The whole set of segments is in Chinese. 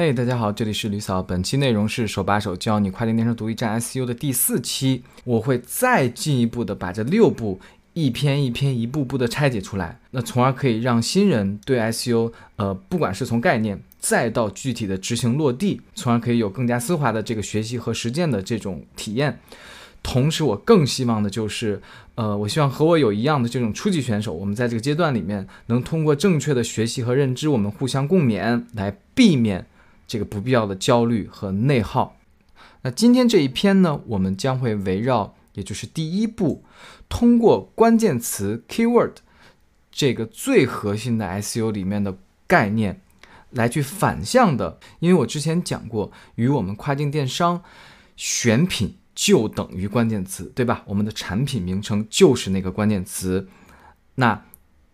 嘿，大家好，这里是吕嫂。本期内容是手把手教你跨境电商独立站 SU 的第四期，我会再进一步的把这六步一篇一篇、一步步的拆解出来，那从而可以让新人对 SU，呃，不管是从概念再到具体的执行落地，从而可以有更加丝滑的这个学习和实践的这种体验。同时，我更希望的就是，呃，我希望和我有一样的这种初级选手，我们在这个阶段里面能通过正确的学习和认知，我们互相共勉，来避免。这个不必要的焦虑和内耗。那今天这一篇呢，我们将会围绕，也就是第一步，通过关键词 keyword 这个最核心的 SEO 里面的概念，来去反向的。因为我之前讲过，与我们跨境电商选品就等于关键词，对吧？我们的产品名称就是那个关键词。那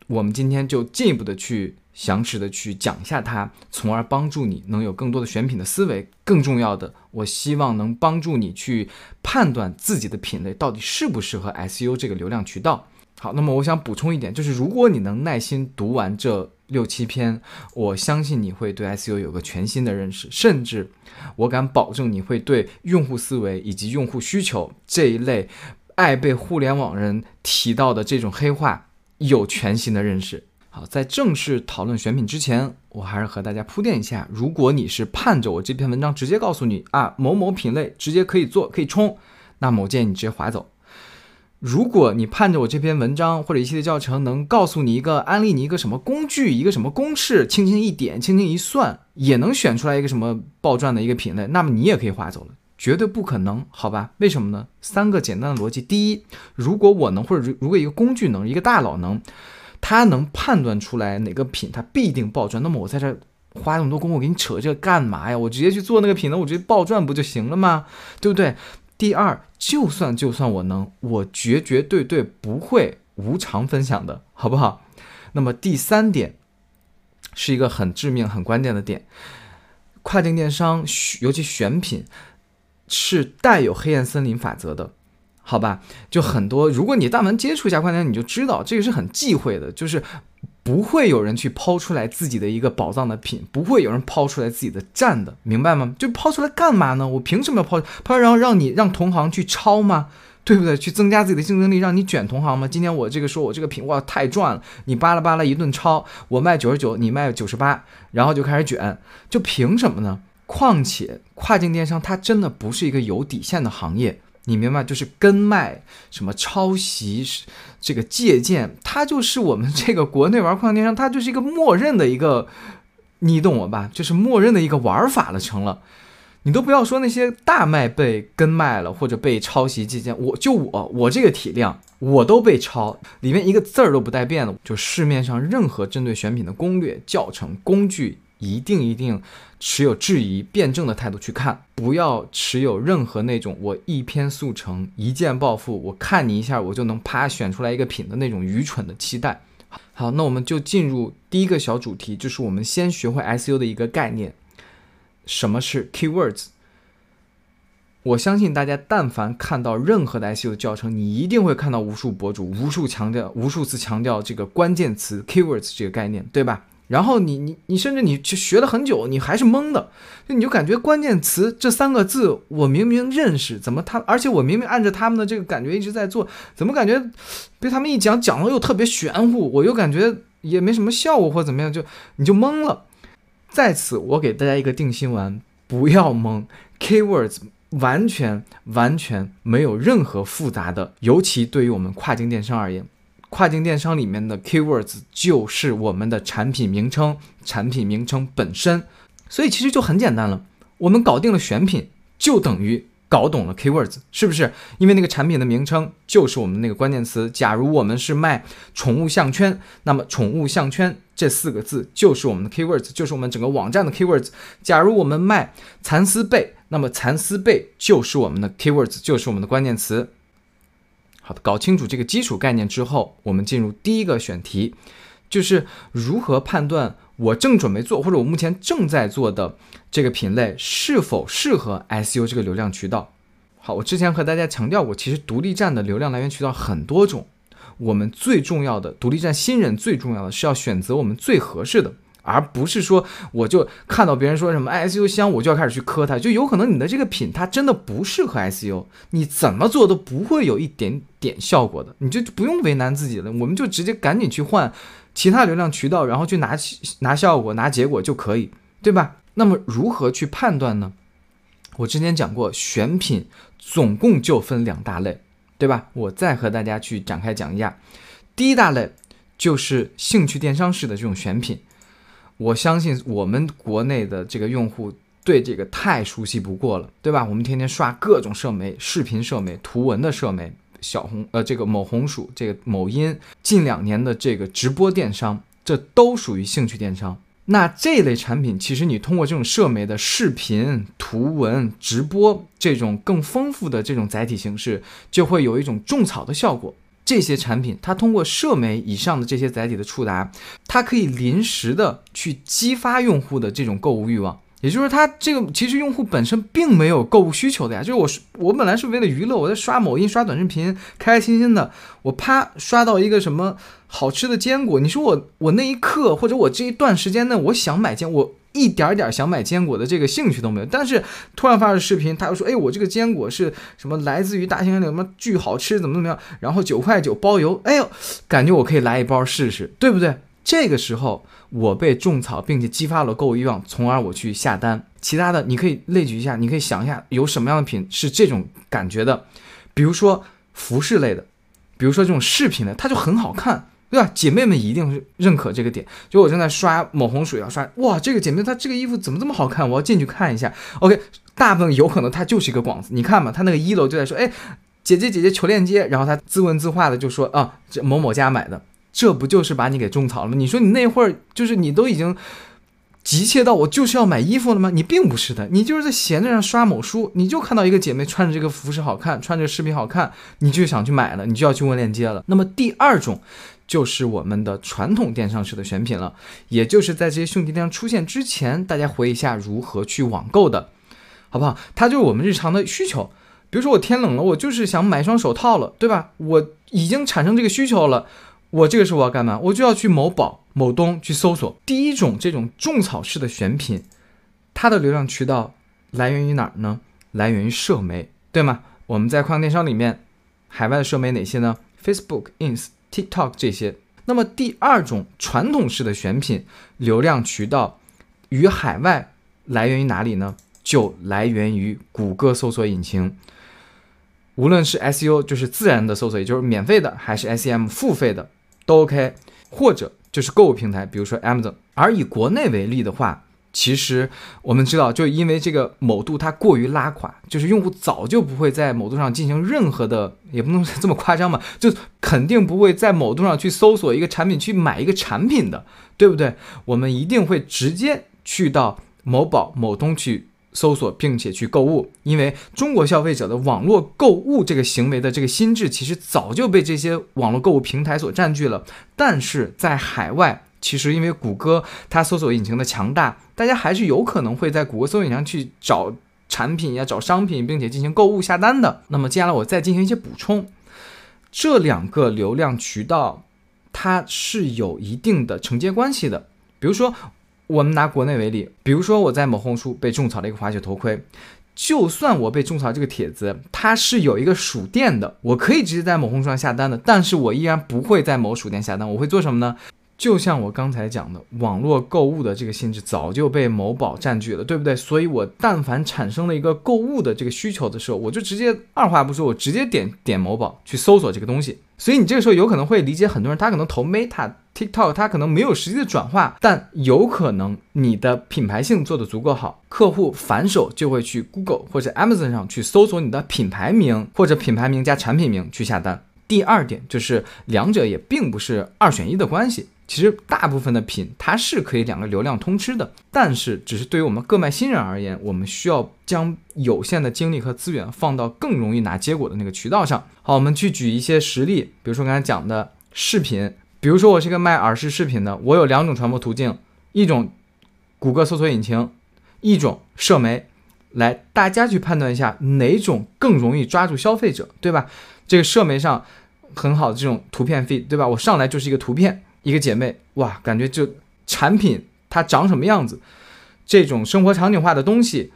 我们今天就进一步的去。详实的去讲一下它，从而帮助你能有更多的选品的思维。更重要的，我希望能帮助你去判断自己的品类到底适不适合 SU 这个流量渠道。好，那么我想补充一点，就是如果你能耐心读完这六七篇，我相信你会对 SU 有个全新的认识，甚至我敢保证你会对用户思维以及用户需求这一类爱被互联网人提到的这种黑话有全新的认识。好，在正式讨论选品之前，我还是和大家铺垫一下：如果你是盼着我这篇文章直接告诉你啊某某品类直接可以做可以冲，那么我建议你直接划走；如果你盼着我这篇文章或者一系列教程能告诉你一个安利你一个什么工具一个什么公式，轻轻一点轻轻一算也能选出来一个什么爆赚的一个品类，那么你也可以划走了，绝对不可能，好吧？为什么呢？三个简单的逻辑：第一，如果我能，或者如果一个工具能，一个大佬能。他能判断出来哪个品它必定爆赚，那么我在这花那么多功夫给你扯这个干嘛呀？我直接去做那个品呢，我直接爆赚不就行了吗？对不对？第二，就算就算我能，我绝绝对对不会无偿分享的，好不好？那么第三点是一个很致命、很关键的点，跨境电商尤其选品是带有黑暗森林法则的。好吧，就很多。如果你但凡接触一下关键，你就知道这个是很忌讳的，就是不会有人去抛出来自己的一个宝藏的品，不会有人抛出来自己的站的，明白吗？就抛出来干嘛呢？我凭什么要抛抛？然后让你让同行去抄吗？对不对？去增加自己的竞争力，让你卷同行吗？今天我这个说我这个品哇太赚了，你巴拉巴拉一顿抄，我卖九十九，你卖九十八，然后就开始卷，就凭什么呢？况且跨境电商它真的不是一个有底线的行业。你明白，就是跟卖、什么抄袭、这个借鉴，它就是我们这个国内玩跨境电商，它就是一个默认的一个，你懂我吧？就是默认的一个玩法了，成了。你都不要说那些大卖被跟卖了或者被抄袭借鉴，我就我我这个体量，我都被抄，里面一个字儿都不带变的。就市面上任何针对选品的攻略、教程、工具。一定一定持有质疑、辩证的态度去看，不要持有任何那种我一篇速成、一键暴富，我看你一下我就能啪选出来一个品的那种愚蠢的期待。好，那我们就进入第一个小主题，就是我们先学会 SU 的一个概念，什么是 keywords？我相信大家但凡看到任何的 SU 的教程，你一定会看到无数博主无数强调、无数次强调这个关键词 keywords 这个概念，对吧？然后你你你甚至你去学了很久，你还是懵的，就你就感觉关键词这三个字我明明认识，怎么他而且我明明按照他们的这个感觉一直在做，怎么感觉被他们一讲讲的又特别玄乎，我又感觉也没什么效果或怎么样，就你就懵了。在此我给大家一个定心丸，不要懵，keywords 完全完全没有任何复杂的，尤其对于我们跨境电商而言。跨境电商里面的 keywords 就是我们的产品名称，产品名称本身，所以其实就很简单了。我们搞定了选品，就等于搞懂了 keywords，是不是？因为那个产品的名称就是我们那个关键词。假如我们是卖宠物项圈，那么宠物项圈这四个字就是我们的 keywords，就是我们整个网站的 keywords。假如我们卖蚕丝被，那么蚕丝被就是我们的 keywords，就是我们的关键词。好的，搞清楚这个基础概念之后，我们进入第一个选题，就是如何判断我正准备做或者我目前正在做的这个品类是否适合 SU 这个流量渠道。好，我之前和大家强调过，其实独立站的流量来源渠道很多种，我们最重要的独立站新人最重要的是要选择我们最合适的。而不是说我就看到别人说什么 S U 香，我就要开始去磕它，就有可能你的这个品它真的不适合 S U，你怎么做都不会有一点点效果的，你就不用为难自己了，我们就直接赶紧去换其他流量渠道，然后去拿拿效果拿结果就可以，对吧？那么如何去判断呢？我之前讲过，选品总共就分两大类，对吧？我再和大家去展开讲一下。第一大类就是兴趣电商式的这种选品，我相信我们国内的这个用户对这个太熟悉不过了，对吧？我们天天刷各种社媒、视频社媒、图文的社媒，小红呃这个某红薯、这个某音，近两年的这个直播电商，这都属于兴趣电商。那这类产品，其实你通过这种社媒的视频、图文、直播这种更丰富的这种载体形式，就会有一种种草的效果。这些产品，它通过社媒以上的这些载体的触达，它可以临时的去激发用户的这种购物欲望。也就是它这个其实用户本身并没有购物需求的呀，就是我我本来是为了娱乐，我在刷某音、刷短视频，开开心心的，我啪刷到一个什么好吃的坚果，你说我我那一刻或者我这一段时间内，我想买坚，果一点点想买坚果的这个兴趣都没有，但是突然发的视频，他又说，哎，我这个坚果是什么来自于大兴安岭，什么巨好吃，怎么怎么样，然后九块九包邮，哎呦，感觉我可以来一包试试，对不对？这个时候。我被种草，并且激发了购物欲望，从而我去下单。其他的你可以列举一下，你可以想一下有什么样的品是这种感觉的，比如说服饰类的，比如说这种饰品的，它就很好看，对吧？姐妹们一定是认可这个点。就我正在刷某红薯，要刷哇，这个姐妹她这个衣服怎么这么好看？我要进去看一下。OK，大部分有可能她就是一个广子，你看嘛，她那个一楼就在说，哎，姐姐姐姐求链接，然后她自问自话的就说啊，这某某家买的。这不就是把你给种草了吗？你说你那会儿就是你都已经急切到我就是要买衣服了吗？你并不是的，你就是在闲着上刷某书，你就看到一个姐妹穿着这个服饰好看，穿着视频好看，你就想去买了，你就要去问链接了。那么第二种就是我们的传统电商式的选品了，也就是在这些兄弟电商出现之前，大家回忆一下如何去网购的，好不好？它就是我们日常的需求，比如说我天冷了，我就是想买双手套了，对吧？我已经产生这个需求了。我这个时候我要干嘛？我就要去某宝、某东去搜索。第一种这种种草式的选品，它的流量渠道来源于哪儿呢？来源于社媒，对吗？我们在跨境电商里面，海外的社媒哪些呢？Facebook、Ins、TikTok 这些。那么第二种传统式的选品流量渠道与海外来源于哪里呢？就来源于谷歌搜索引擎。无论是 SEO 就是自然的搜索，也就是免费的，还是 SEM 付费的。都 OK，或者就是购物平台，比如说 Amazon。而以国内为例的话，其实我们知道，就因为这个某度它过于拉垮，就是用户早就不会在某度上进行任何的，也不能这么夸张嘛，就肯定不会在某度上去搜索一个产品去买一个产品的，对不对？我们一定会直接去到某宝、某东去。搜索并且去购物，因为中国消费者的网络购物这个行为的这个心智，其实早就被这些网络购物平台所占据了。但是在海外，其实因为谷歌它搜索引擎的强大，大家还是有可能会在谷歌搜索引擎去找产品呀、找商品，并且进行购物下单的。那么接下来我再进行一些补充，这两个流量渠道它是有一定的承接关系的，比如说。我们拿国内为例，比如说我在某红书被种草了一个滑雪头盔，就算我被种草这个帖子，它是有一个属店的，我可以直接在某红书上下单的，但是我依然不会在某属店下单，我会做什么呢？就像我刚才讲的，网络购物的这个性质早就被某宝占据了，对不对？所以我但凡产生了一个购物的这个需求的时候，我就直接二话不说，我直接点点某宝去搜索这个东西。所以你这个时候有可能会理解很多人，他可能投 Meta。TikTok 他可能没有实际的转化，但有可能你的品牌性做得足够好，客户反手就会去 Google 或者 Amazon 上去搜索你的品牌名或者品牌名加产品名去下单。第二点就是两者也并不是二选一的关系，其实大部分的品它是可以两个流量通吃的，但是只是对于我们各卖新人而言，我们需要将有限的精力和资源放到更容易拿结果的那个渠道上。好，我们去举一些实例，比如说刚才讲的视频。比如说，我是一个卖耳饰饰品的，我有两种传播途径，一种谷歌搜索引擎，一种社媒。来，大家去判断一下哪种更容易抓住消费者，对吧？这个社媒上很好的这种图片 feed，对吧？我上来就是一个图片，一个姐妹，哇，感觉就产品。它长什么样子，这种生活场景化的东西，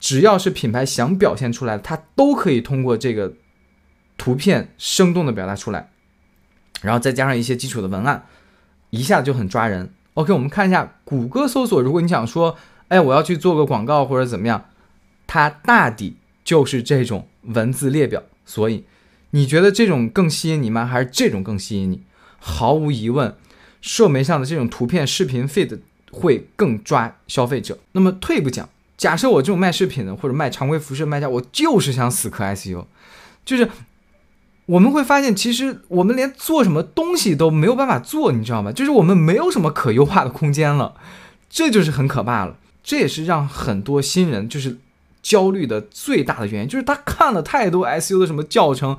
只要是品牌想表现出来的，它都可以通过这个图片生动的表达出来，然后再加上一些基础的文案，一下子就很抓人。OK，我们看一下谷歌搜索，如果你想说，哎，我要去做个广告或者怎么样，它大抵就是这种文字列表。所以，你觉得这种更吸引你吗？还是这种更吸引你？毫无疑问，社媒上的这种图片、视频 feed 会更抓消费者。那么退一步讲，假设我这种卖饰品的或者卖常规服饰卖家，我就是想死磕 SEO，就是我们会发现，其实我们连做什么东西都没有办法做，你知道吗？就是我们没有什么可优化的空间了，这就是很可怕了。这也是让很多新人就是焦虑的最大的原因，就是他看了太多 SEO 的什么教程，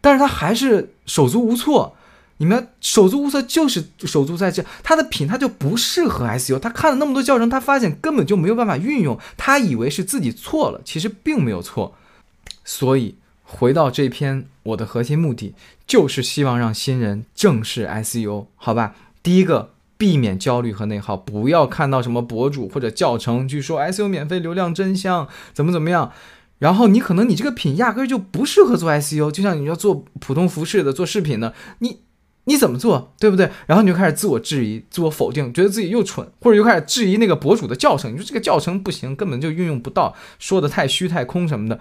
但是他还是手足无措。你们手足无措，就是手足在这，他的品他就不适合 SEO。他看了那么多教程，他发现根本就没有办法运用。他以为是自己错了，其实并没有错。所以回到这篇，我的核心目的就是希望让新人正视 SEO，好吧？第一个，避免焦虑和内耗，不要看到什么博主或者教程去说 SEO 免费流量真香，怎么怎么样。然后你可能你这个品压根就不适合做 SEO，就像你要做普通服饰的、做饰品的，你。你怎么做，对不对？然后你就开始自我质疑、自我否定，觉得自己又蠢，或者又开始质疑那个博主的教程。你说这个教程不行，根本就运用不到，说的太虚太空什么的，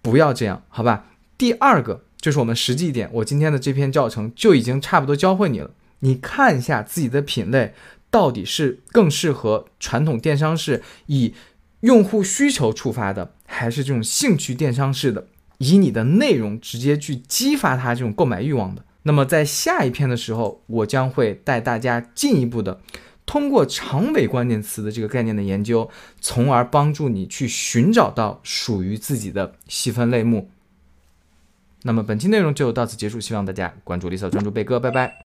不要这样，好吧？第二个就是我们实际一点，我今天的这篇教程就已经差不多教会你了。你看一下自己的品类到底是更适合传统电商式以用户需求触发的，还是这种兴趣电商式的，以你的内容直接去激发他这种购买欲望的。那么在下一篇的时候，我将会带大家进一步的通过长尾关键词的这个概念的研究，从而帮助你去寻找到属于自己的细分类目。那么本期内容就到此结束，希望大家关注李嫂，专注贝哥，拜拜。